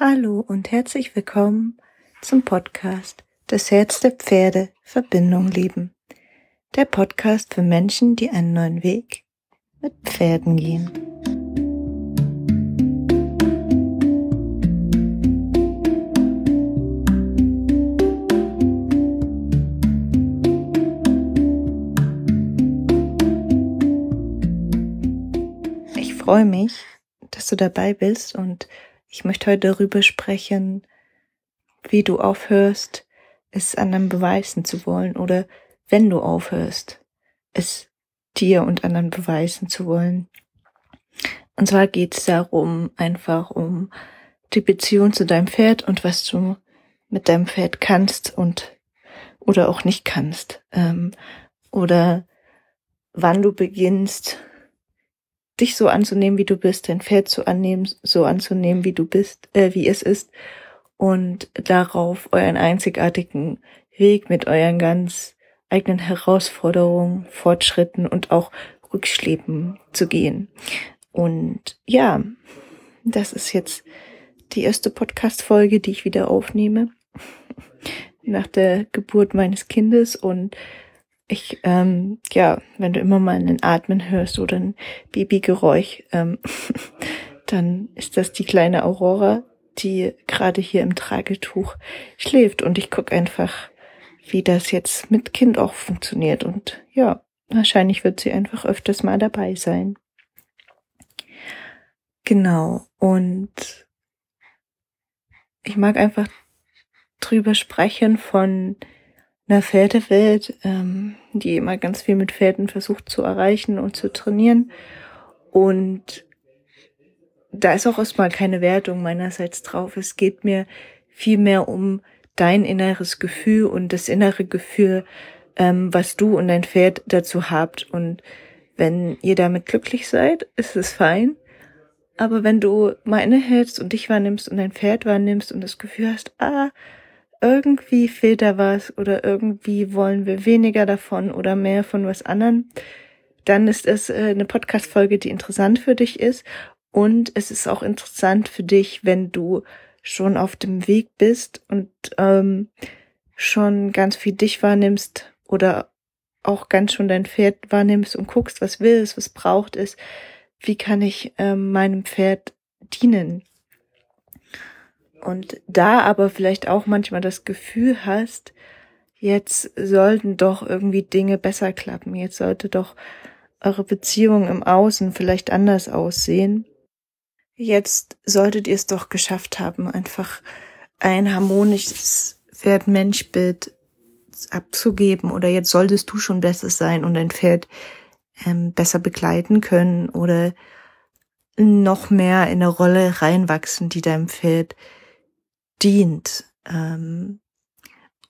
Hallo und herzlich willkommen zum Podcast Das Herz der Pferde Verbindung lieben. Der Podcast für Menschen, die einen neuen Weg mit Pferden gehen. Ich freue mich, dass du dabei bist und ich möchte heute darüber sprechen, wie du aufhörst, es anderen beweisen zu wollen oder wenn du aufhörst, es dir und anderen beweisen zu wollen. Und zwar geht es darum, einfach um die Beziehung zu deinem Pferd und was du mit deinem Pferd kannst und oder auch nicht kannst. Ähm, oder wann du beginnst, dich so anzunehmen, wie du bist, dein Pferd zu annehmen, so anzunehmen, wie du bist, äh, wie es ist und darauf euren einzigartigen Weg mit euren ganz eigenen Herausforderungen, Fortschritten und auch Rückschlägen zu gehen. Und ja, das ist jetzt die erste Podcast-Folge, die ich wieder aufnehme nach der Geburt meines Kindes und ich, ähm, ja, wenn du immer mal einen Atmen hörst oder ein Babygeräusch, ähm, dann ist das die kleine Aurora, die gerade hier im Tragetuch schläft. Und ich guck einfach, wie das jetzt mit Kind auch funktioniert. Und ja, wahrscheinlich wird sie einfach öfters mal dabei sein. Genau, und ich mag einfach drüber sprechen von einer Pferdewelt, ähm, die immer ganz viel mit Pferden versucht zu erreichen und zu trainieren. Und da ist auch erstmal keine Wertung meinerseits drauf. Es geht mir viel mehr um dein inneres Gefühl und das innere Gefühl, ähm, was du und dein Pferd dazu habt. Und wenn ihr damit glücklich seid, ist es fein. Aber wenn du mal innehältst und dich wahrnimmst und dein Pferd wahrnimmst und das Gefühl hast, ah, irgendwie fehlt da was oder irgendwie wollen wir weniger davon oder mehr von was anderem, dann ist es äh, eine Podcast-Folge, die interessant für dich ist. Und es ist auch interessant für dich, wenn du schon auf dem Weg bist und ähm, schon ganz viel dich wahrnimmst oder auch ganz schon dein Pferd wahrnimmst und guckst, was will es, was braucht es, wie kann ich ähm, meinem Pferd dienen. Und da aber vielleicht auch manchmal das Gefühl hast, jetzt sollten doch irgendwie Dinge besser klappen, jetzt sollte doch eure Beziehung im Außen vielleicht anders aussehen. Jetzt solltet ihr es doch geschafft haben, einfach ein harmonisches Pferd-Mensch-Bild abzugeben oder jetzt solltest du schon besser sein und dein Pferd ähm, besser begleiten können oder noch mehr in eine Rolle reinwachsen, die deinem Pferd dient. Ähm,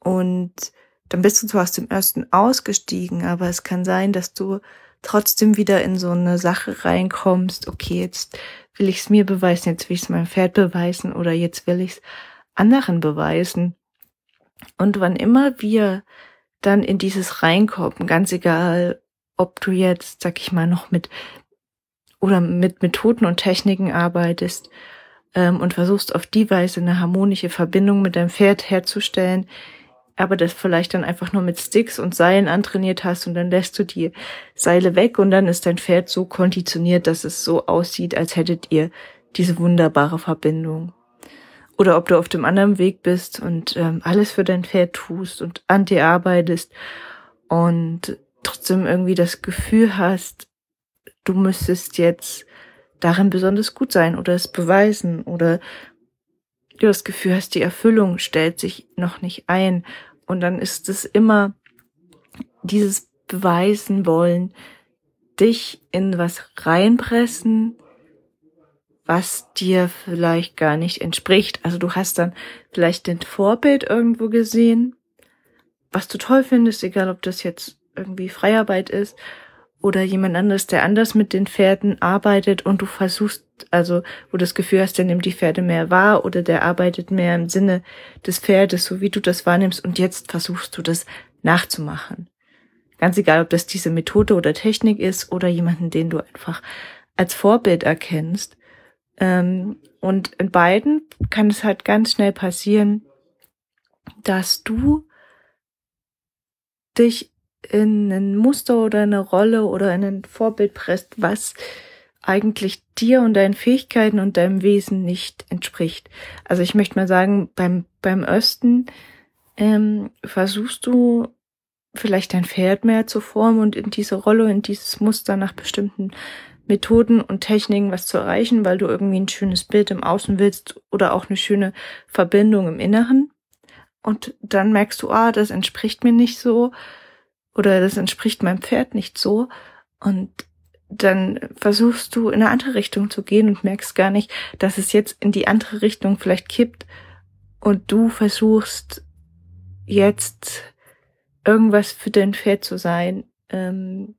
und dann bist du zwar aus dem ersten ausgestiegen, aber es kann sein, dass du trotzdem wieder in so eine Sache reinkommst, okay, jetzt will ich es mir beweisen, jetzt will ich es meinem Pferd beweisen oder jetzt will ich es anderen beweisen. Und wann immer wir dann in dieses reinkommen, ganz egal, ob du jetzt, sag ich mal, noch mit oder mit Methoden und Techniken arbeitest ähm, und versuchst auf die Weise eine harmonische Verbindung mit deinem Pferd herzustellen, aber das vielleicht dann einfach nur mit Sticks und Seilen antrainiert hast und dann lässt du die Seile weg und dann ist dein Pferd so konditioniert, dass es so aussieht, als hättet ihr diese wunderbare Verbindung. Oder ob du auf dem anderen Weg bist und ähm, alles für dein Pferd tust und an dir arbeitest und trotzdem irgendwie das Gefühl hast, du müsstest jetzt darin besonders gut sein oder es beweisen oder du das Gefühl hast, die Erfüllung stellt sich noch nicht ein. Und dann ist es immer dieses Beweisen wollen, dich in was reinpressen, was dir vielleicht gar nicht entspricht. Also du hast dann vielleicht den Vorbild irgendwo gesehen, was du toll findest, egal ob das jetzt irgendwie Freiarbeit ist oder jemand anderes, der anders mit den Pferden arbeitet und du versuchst, also wo du das Gefühl hast, der nimmt die Pferde mehr wahr oder der arbeitet mehr im Sinne des Pferdes, so wie du das wahrnimmst und jetzt versuchst du das nachzumachen. Ganz egal, ob das diese Methode oder Technik ist oder jemanden, den du einfach als Vorbild erkennst. Ähm, und in beiden kann es halt ganz schnell passieren, dass du dich in ein Muster oder eine Rolle oder in ein Vorbild presst, was eigentlich dir und deinen Fähigkeiten und deinem Wesen nicht entspricht. Also ich möchte mal sagen, beim, beim Östen ähm, versuchst du vielleicht dein Pferd mehr zu formen und in diese Rolle, in dieses Muster nach bestimmten Methoden und Techniken was zu erreichen, weil du irgendwie ein schönes Bild im Außen willst oder auch eine schöne Verbindung im Inneren. Und dann merkst du, ah, das entspricht mir nicht so oder das entspricht meinem Pferd nicht so. Und dann versuchst du in eine andere Richtung zu gehen und merkst gar nicht, dass es jetzt in die andere Richtung vielleicht kippt und du versuchst jetzt irgendwas für dein Pferd zu sein, ähm,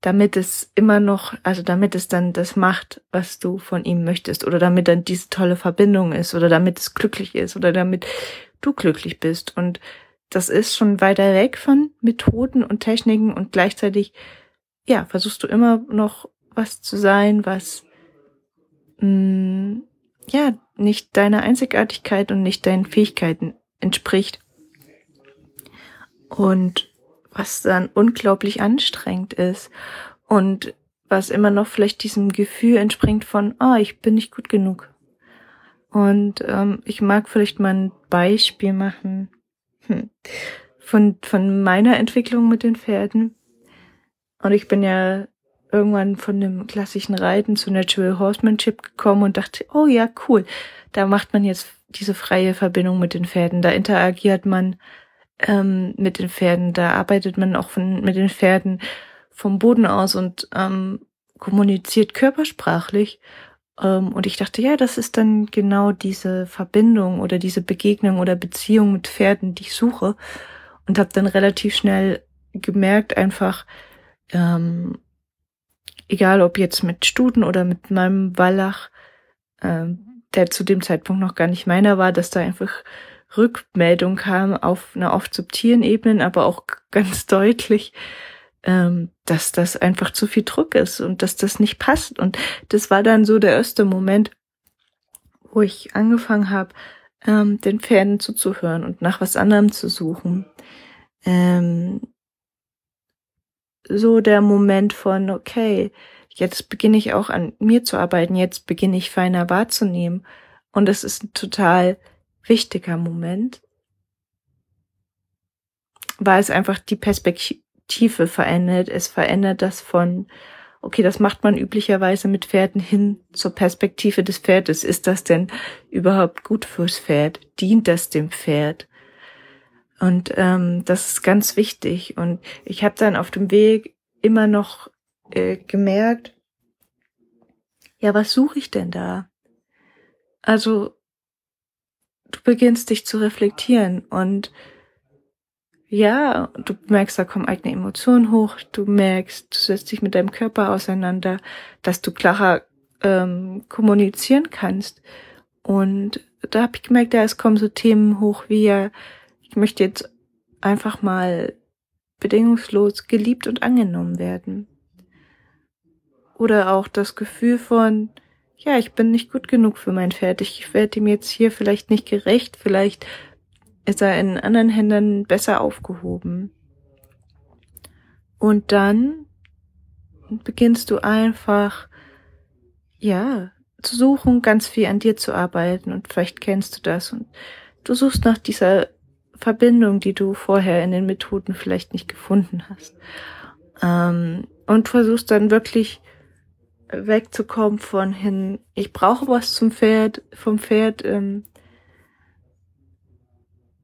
damit es immer noch, also damit es dann das macht, was du von ihm möchtest oder damit dann diese tolle Verbindung ist oder damit es glücklich ist oder damit du glücklich bist. Und das ist schon weiter weg von Methoden und Techniken und gleichzeitig, ja, versuchst du immer noch was zu sein, was, mh, mm, ja, nicht deiner Einzigartigkeit und nicht deinen Fähigkeiten entspricht. Und was dann unglaublich anstrengend ist und was immer noch vielleicht diesem Gefühl entspringt von, ah, oh, ich bin nicht gut genug. Und ähm, ich mag vielleicht mal ein Beispiel machen hm. von, von meiner Entwicklung mit den Pferden. Und ich bin ja irgendwann von dem klassischen Reiten zu Natural Horsemanship gekommen und dachte, oh ja, cool, da macht man jetzt diese freie Verbindung mit den Pferden, da interagiert man ähm, mit den Pferden, da arbeitet man auch von, mit den Pferden vom Boden aus und ähm, kommuniziert körpersprachlich. Ähm, und ich dachte, ja, das ist dann genau diese Verbindung oder diese Begegnung oder Beziehung mit Pferden, die ich suche. Und habe dann relativ schnell gemerkt, einfach, ähm, egal ob jetzt mit Stuten oder mit meinem Wallach, ähm, der zu dem Zeitpunkt noch gar nicht meiner war, dass da einfach Rückmeldung kam auf einer oft subtilen Ebene, aber auch ganz deutlich, dass das einfach zu viel Druck ist und dass das nicht passt. Und das war dann so der erste Moment, wo ich angefangen habe, ähm, den Pferden zuzuhören und nach was anderem zu suchen. Ähm, so der Moment von, okay, jetzt beginne ich auch an mir zu arbeiten, jetzt beginne ich feiner wahrzunehmen. Und es ist ein total wichtiger Moment, weil es einfach die Perspektive verändert. Es verändert das von, okay, das macht man üblicherweise mit Pferden hin zur Perspektive des Pferdes. Ist das denn überhaupt gut fürs Pferd? Dient das dem Pferd? Und ähm, das ist ganz wichtig. Und ich habe dann auf dem Weg immer noch äh, gemerkt, ja, was suche ich denn da? Also du beginnst dich zu reflektieren und ja, du merkst, da kommen eigene Emotionen hoch, du merkst, du setzt dich mit deinem Körper auseinander, dass du klarer ähm, kommunizieren kannst. Und da habe ich gemerkt, ja, es kommen so Themen hoch wie, ja, ich möchte jetzt einfach mal bedingungslos geliebt und angenommen werden. Oder auch das Gefühl von, ja, ich bin nicht gut genug für mein Pferd. Ich werde ihm jetzt hier vielleicht nicht gerecht. Vielleicht ist er in anderen Händen besser aufgehoben. Und dann beginnst du einfach, ja, zu suchen, ganz viel an dir zu arbeiten. Und vielleicht kennst du das. Und du suchst nach dieser Verbindung, die du vorher in den Methoden vielleicht nicht gefunden hast. Ähm, und versuchst dann wirklich wegzukommen von hin, ich brauche was zum Pferd, vom Pferd ähm,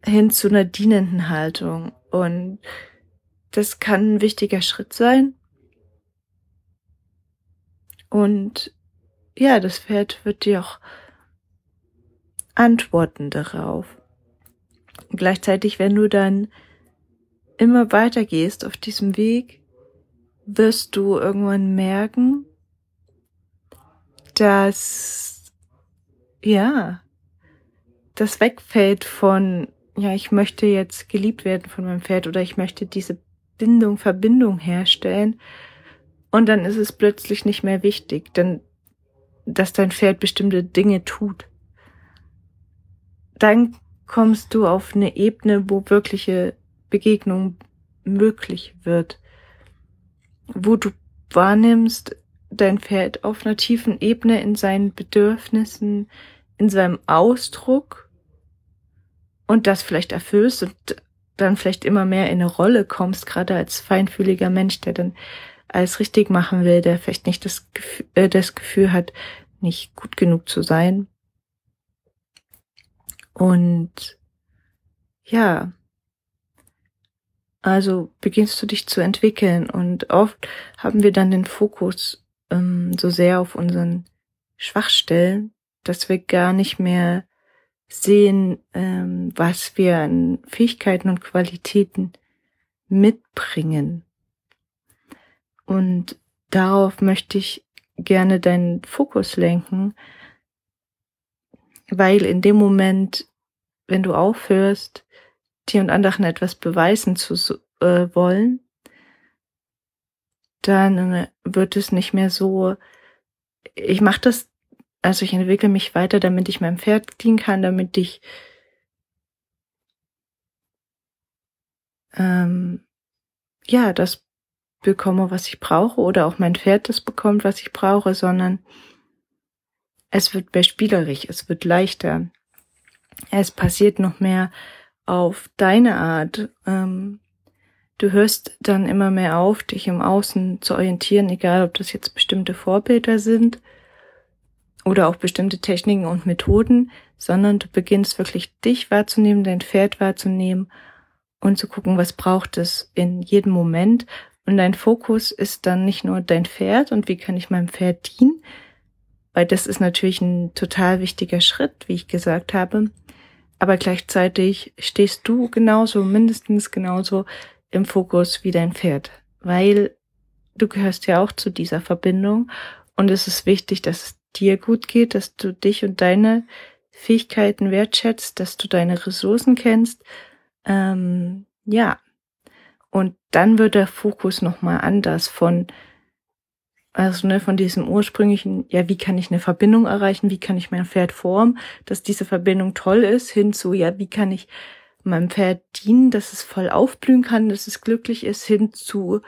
hin zu einer dienenden Haltung. Und das kann ein wichtiger Schritt sein. Und ja, das Pferd wird dir auch antworten darauf. Gleichzeitig, wenn du dann immer weiter gehst auf diesem Weg, wirst du irgendwann merken, dass, ja, das wegfällt von, ja, ich möchte jetzt geliebt werden von meinem Pferd oder ich möchte diese Bindung, Verbindung herstellen. Und dann ist es plötzlich nicht mehr wichtig, denn dass dein Pferd bestimmte Dinge tut. Dann kommst du auf eine Ebene, wo wirkliche Begegnung möglich wird, wo du wahrnimmst, dein Pferd auf einer tiefen Ebene in seinen Bedürfnissen, in seinem Ausdruck und das vielleicht erfüllst und dann vielleicht immer mehr in eine Rolle kommst, gerade als feinfühliger Mensch, der dann alles richtig machen will, der vielleicht nicht das Gefühl, äh, das Gefühl hat, nicht gut genug zu sein. Und ja, also beginnst du dich zu entwickeln und oft haben wir dann den Fokus ähm, so sehr auf unseren Schwachstellen, dass wir gar nicht mehr sehen, ähm, was wir an Fähigkeiten und Qualitäten mitbringen. Und darauf möchte ich gerne deinen Fokus lenken, weil in dem Moment, wenn du aufhörst, dir und anderen etwas beweisen zu äh, wollen, dann äh, wird es nicht mehr so, ich mache das, also ich entwickle mich weiter, damit ich meinem Pferd dienen kann, damit ich ähm, ja das bekomme, was ich brauche, oder auch mein Pferd das bekommt, was ich brauche, sondern es wird mehr spielerisch, es wird leichter. Es passiert noch mehr auf deine Art. Ähm, du hörst dann immer mehr auf, dich im Außen zu orientieren, egal ob das jetzt bestimmte Vorbilder sind oder auch bestimmte Techniken und Methoden, sondern du beginnst wirklich dich wahrzunehmen, dein Pferd wahrzunehmen und zu gucken, was braucht es in jedem Moment und dein Fokus ist dann nicht nur dein Pferd und wie kann ich meinem Pferd dienen, weil das ist natürlich ein total wichtiger Schritt, wie ich gesagt habe. Aber gleichzeitig stehst du genauso, mindestens genauso im Fokus wie dein Pferd, weil du gehörst ja auch zu dieser Verbindung und es ist wichtig, dass dir gut geht, dass du dich und deine Fähigkeiten wertschätzt, dass du deine Ressourcen kennst. Ähm, ja, und dann wird der Fokus nochmal anders von, also ne, von diesem ursprünglichen, ja, wie kann ich eine Verbindung erreichen, wie kann ich mein Pferd formen, dass diese Verbindung toll ist, hin zu, ja, wie kann ich meinem Pferd dienen, dass es voll aufblühen kann, dass es glücklich ist, hin zu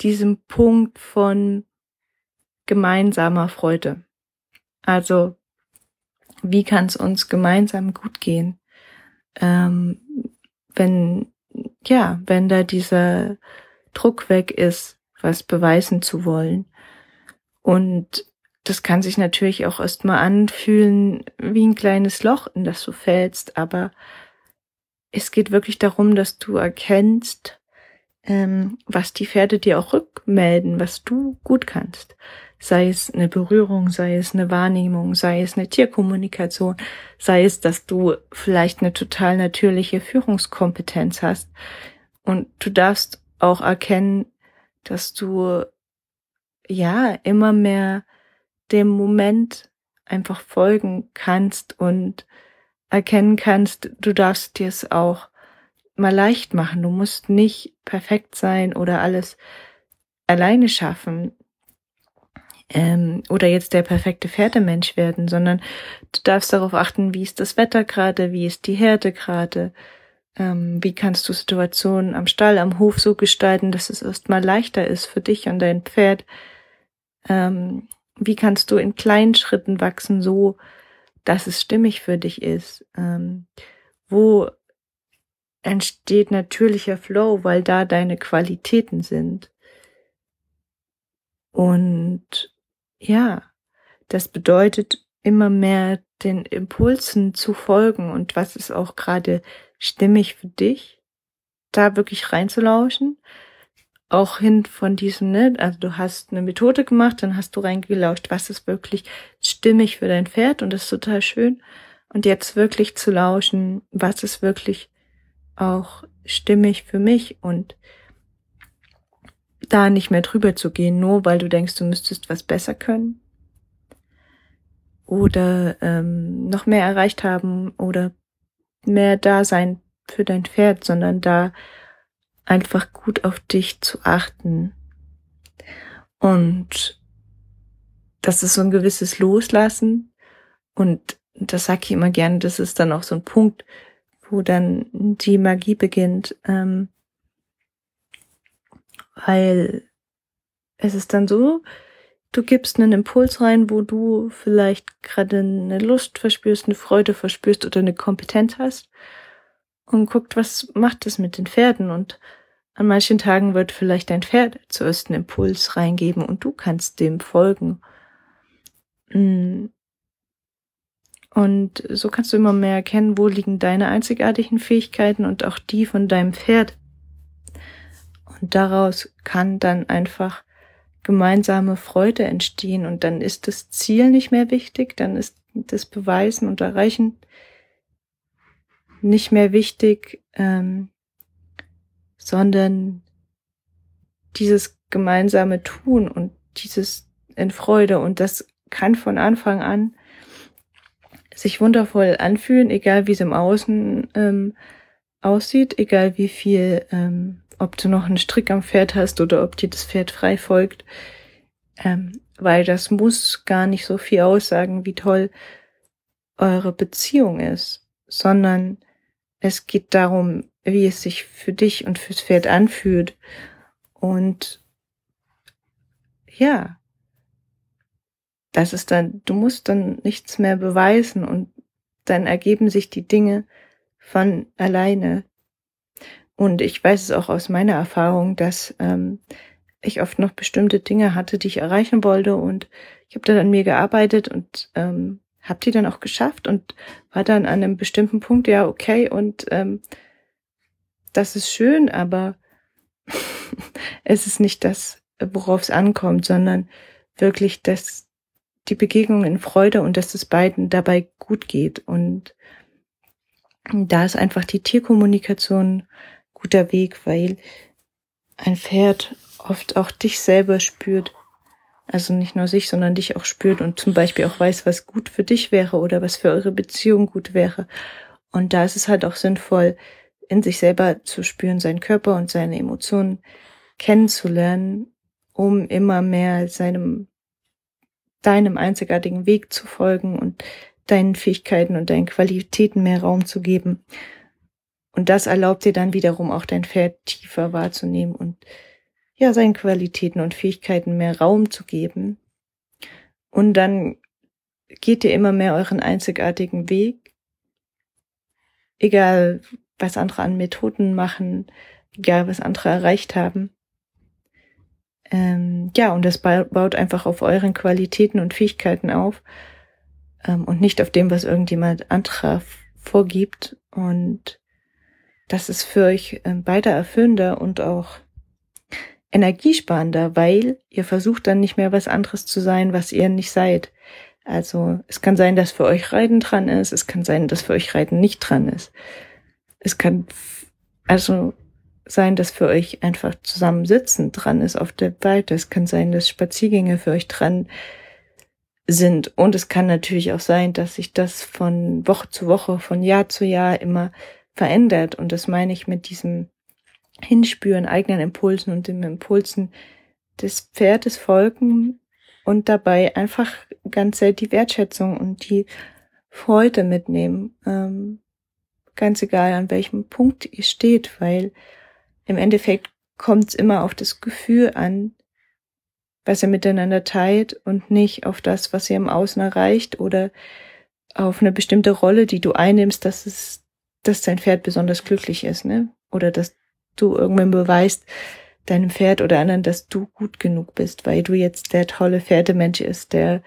diesem Punkt von gemeinsamer Freude. Also, wie kann es uns gemeinsam gut gehen, ähm, wenn ja, wenn da dieser Druck weg ist, was beweisen zu wollen. Und das kann sich natürlich auch erstmal anfühlen wie ein kleines Loch, in das du fällst, aber es geht wirklich darum, dass du erkennst, ähm, was die Pferde dir auch rückmelden, was du gut kannst. Sei es eine Berührung, sei es eine Wahrnehmung, sei es eine Tierkommunikation, sei es, dass du vielleicht eine total natürliche Führungskompetenz hast. Und du darfst auch erkennen, dass du ja immer mehr dem Moment einfach folgen kannst und erkennen kannst, du darfst dir es auch mal leicht machen. Du musst nicht perfekt sein oder alles alleine schaffen ähm, oder jetzt der perfekte Pferdemensch werden, sondern du darfst darauf achten, wie ist das Wetter gerade, wie ist die Herde gerade, ähm, wie kannst du Situationen am Stall, am Hof so gestalten, dass es erstmal leichter ist für dich und dein Pferd. Ähm, wie kannst du in kleinen Schritten wachsen, so dass es stimmig für dich ist? Ähm, wo entsteht natürlicher Flow, weil da deine Qualitäten sind. Und ja, das bedeutet immer mehr den Impulsen zu folgen und was ist auch gerade stimmig für dich, da wirklich reinzulauschen. Auch hin von diesem, ne, also du hast eine Methode gemacht, dann hast du reingelauscht, was ist wirklich stimmig für dein Pferd und das ist total schön. Und jetzt wirklich zu lauschen, was ist wirklich auch stimmig für mich und da nicht mehr drüber zu gehen, nur weil du denkst, du müsstest was besser können? Oder ähm, noch mehr erreicht haben oder mehr da sein für dein Pferd, sondern da einfach gut auf dich zu achten. Und das ist so ein gewisses Loslassen. Und das sage ich immer gern, das ist dann auch so ein Punkt, wo dann die Magie beginnt, ähm, weil es ist dann so, du gibst einen Impuls rein, wo du vielleicht gerade eine Lust verspürst, eine Freude verspürst oder eine Kompetenz hast und guckt, was macht das mit den Pferden und an manchen Tagen wird vielleicht dein Pferd zuerst einen Impuls reingeben und du kannst dem folgen. Mm. Und so kannst du immer mehr erkennen, wo liegen deine einzigartigen Fähigkeiten und auch die von deinem Pferd. Und daraus kann dann einfach gemeinsame Freude entstehen. Und dann ist das Ziel nicht mehr wichtig, dann ist das Beweisen und Erreichen nicht mehr wichtig, ähm, sondern dieses gemeinsame Tun und dieses in Freude. Und das kann von Anfang an sich wundervoll anfühlen, egal wie es im Außen ähm, aussieht, egal wie viel, ähm, ob du noch einen Strick am Pferd hast oder ob dir das Pferd frei folgt, ähm, weil das muss gar nicht so viel aussagen, wie toll eure Beziehung ist, sondern es geht darum, wie es sich für dich und fürs Pferd anfühlt. Und ja, das ist dann, du musst dann nichts mehr beweisen und dann ergeben sich die Dinge von alleine. Und ich weiß es auch aus meiner Erfahrung, dass ähm, ich oft noch bestimmte Dinge hatte, die ich erreichen wollte und ich habe dann an mir gearbeitet und ähm, habe die dann auch geschafft und war dann an einem bestimmten Punkt, ja, okay, und ähm, das ist schön, aber es ist nicht das, worauf es ankommt, sondern wirklich, dass die Begegnung in Freude und dass es beiden dabei gut geht. Und da ist einfach die Tierkommunikation guter Weg, weil ein Pferd oft auch dich selber spürt. Also nicht nur sich, sondern dich auch spürt und zum Beispiel auch weiß, was gut für dich wäre oder was für eure Beziehung gut wäre. Und da ist es halt auch sinnvoll, in sich selber zu spüren, seinen Körper und seine Emotionen kennenzulernen, um immer mehr seinem, deinem einzigartigen Weg zu folgen und deinen Fähigkeiten und deinen Qualitäten mehr Raum zu geben. Und das erlaubt dir dann wiederum auch dein Pferd tiefer wahrzunehmen und ja, seinen Qualitäten und Fähigkeiten mehr Raum zu geben. Und dann geht ihr immer mehr euren einzigartigen Weg. Egal, was andere an Methoden machen, egal was andere erreicht haben. Ähm, ja, und das baut einfach auf euren Qualitäten und Fähigkeiten auf ähm, und nicht auf dem, was irgendjemand anderer vorgibt. Und das ist für euch ähm, beide erfüllender und auch energiesparender, weil ihr versucht dann nicht mehr was anderes zu sein, was ihr nicht seid. Also es kann sein, dass für euch Reiten dran ist, es kann sein, dass für euch Reiten nicht dran ist. Es kann also sein, dass für euch einfach zusammen sitzen dran ist auf der Weite. Es kann sein, dass Spaziergänge für euch dran sind. Und es kann natürlich auch sein, dass sich das von Woche zu Woche, von Jahr zu Jahr immer verändert. Und das meine ich mit diesem Hinspüren, eigenen Impulsen und den Impulsen des Pferdes folgen und dabei einfach ganz die Wertschätzung und die Freude mitnehmen. Ähm, ganz egal an welchem Punkt ihr steht, weil im Endeffekt kommt es immer auf das Gefühl an, was ihr miteinander teilt und nicht auf das, was ihr im Außen erreicht oder auf eine bestimmte Rolle, die du einnimmst, dass es, dass dein Pferd besonders glücklich ist, ne? Oder dass du irgendwann beweist deinem Pferd oder anderen, dass du gut genug bist, weil du jetzt der tolle Pferdemensch ist, der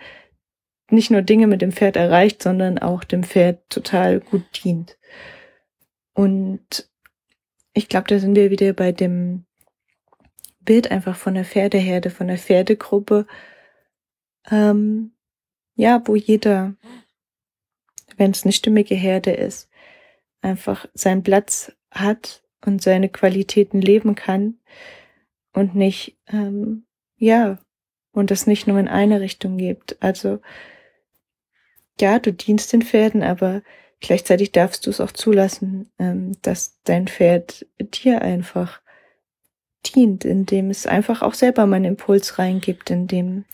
nicht nur Dinge mit dem Pferd erreicht, sondern auch dem Pferd total gut dient. Und ich glaube, da sind wir wieder bei dem Bild einfach von der Pferdeherde, von der Pferdegruppe. Ähm, ja, wo jeder, wenn es eine stimmige Herde ist, einfach seinen Platz hat und seine Qualitäten leben kann und nicht, ähm, ja, und das nicht nur in eine Richtung gibt. Also, ja, du dienst den Pferden, aber Gleichzeitig darfst du es auch zulassen, ähm, dass dein Pferd dir einfach dient, indem es einfach auch selber mal einen Impuls reingibt, indem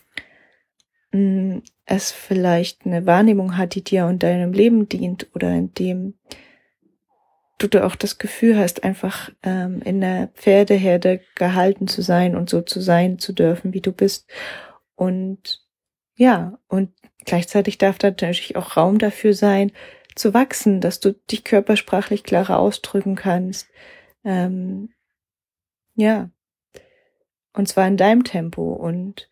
mh, mh, es vielleicht eine Wahrnehmung hat, die dir und deinem Leben dient oder in du auch das Gefühl hast, einfach ähm, in der Pferdeherde gehalten zu sein und so zu sein zu dürfen, wie du bist. Und ja, und gleichzeitig darf da natürlich auch Raum dafür sein, zu wachsen, dass du dich körpersprachlich klarer ausdrücken kannst. Ähm, ja. Und zwar in deinem Tempo und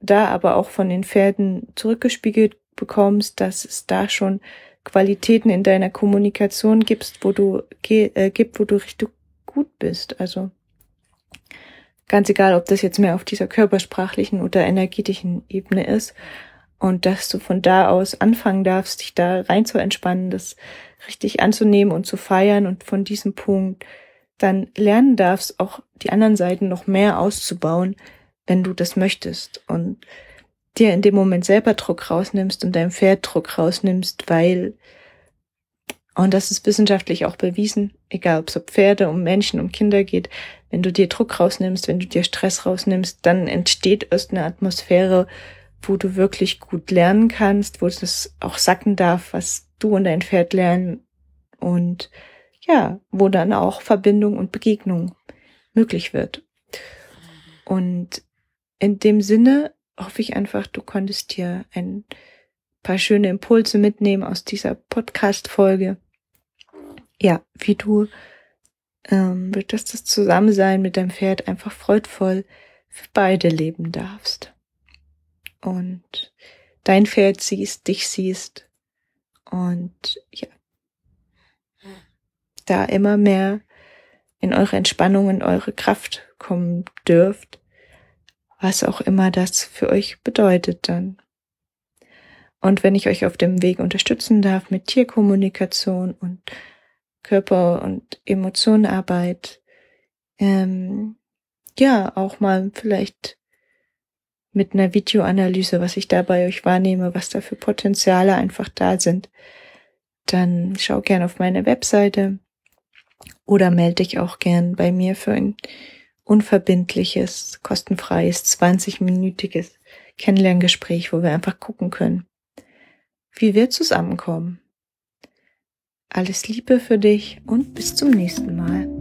da aber auch von den Pferden zurückgespiegelt bekommst, dass es da schon Qualitäten in deiner Kommunikation gibst, wo du äh, gibt, wo du richtig gut bist. Also ganz egal, ob das jetzt mehr auf dieser körpersprachlichen oder energetischen Ebene ist. Und dass du von da aus anfangen darfst, dich da rein zu entspannen, das richtig anzunehmen und zu feiern und von diesem Punkt dann lernen darfst, auch die anderen Seiten noch mehr auszubauen, wenn du das möchtest. Und dir in dem Moment selber Druck rausnimmst und deinem Pferd Druck rausnimmst, weil, und das ist wissenschaftlich auch bewiesen, egal ob es um Pferde, um Menschen, um Kinder geht, wenn du dir Druck rausnimmst, wenn du dir Stress rausnimmst, dann entsteht erst eine Atmosphäre, wo du wirklich gut lernen kannst, wo es auch sacken darf, was du und dein Pferd lernen und ja, wo dann auch Verbindung und Begegnung möglich wird. Und in dem Sinne hoffe ich einfach, du konntest dir ein paar schöne Impulse mitnehmen aus dieser Podcast-Folge. Ja, wie du ähm, dass das Zusammensein mit deinem Pferd einfach freudvoll für beide leben darfst. Und dein Pferd siehst, dich siehst und ja, da immer mehr in eure Entspannung, in eure Kraft kommen dürft was auch immer das für euch bedeutet dann. Und wenn ich euch auf dem Weg unterstützen darf mit Tierkommunikation und Körper- und Emotionenarbeit, ähm, ja, auch mal vielleicht mit einer Videoanalyse, was ich da bei euch wahrnehme, was da für Potenziale einfach da sind, dann schau gern auf meine Webseite oder melde dich auch gern bei mir für ein unverbindliches, kostenfreies, 20-minütiges Kennenlerngespräch, wo wir einfach gucken können, wie wir zusammenkommen. Alles Liebe für dich und bis zum nächsten Mal.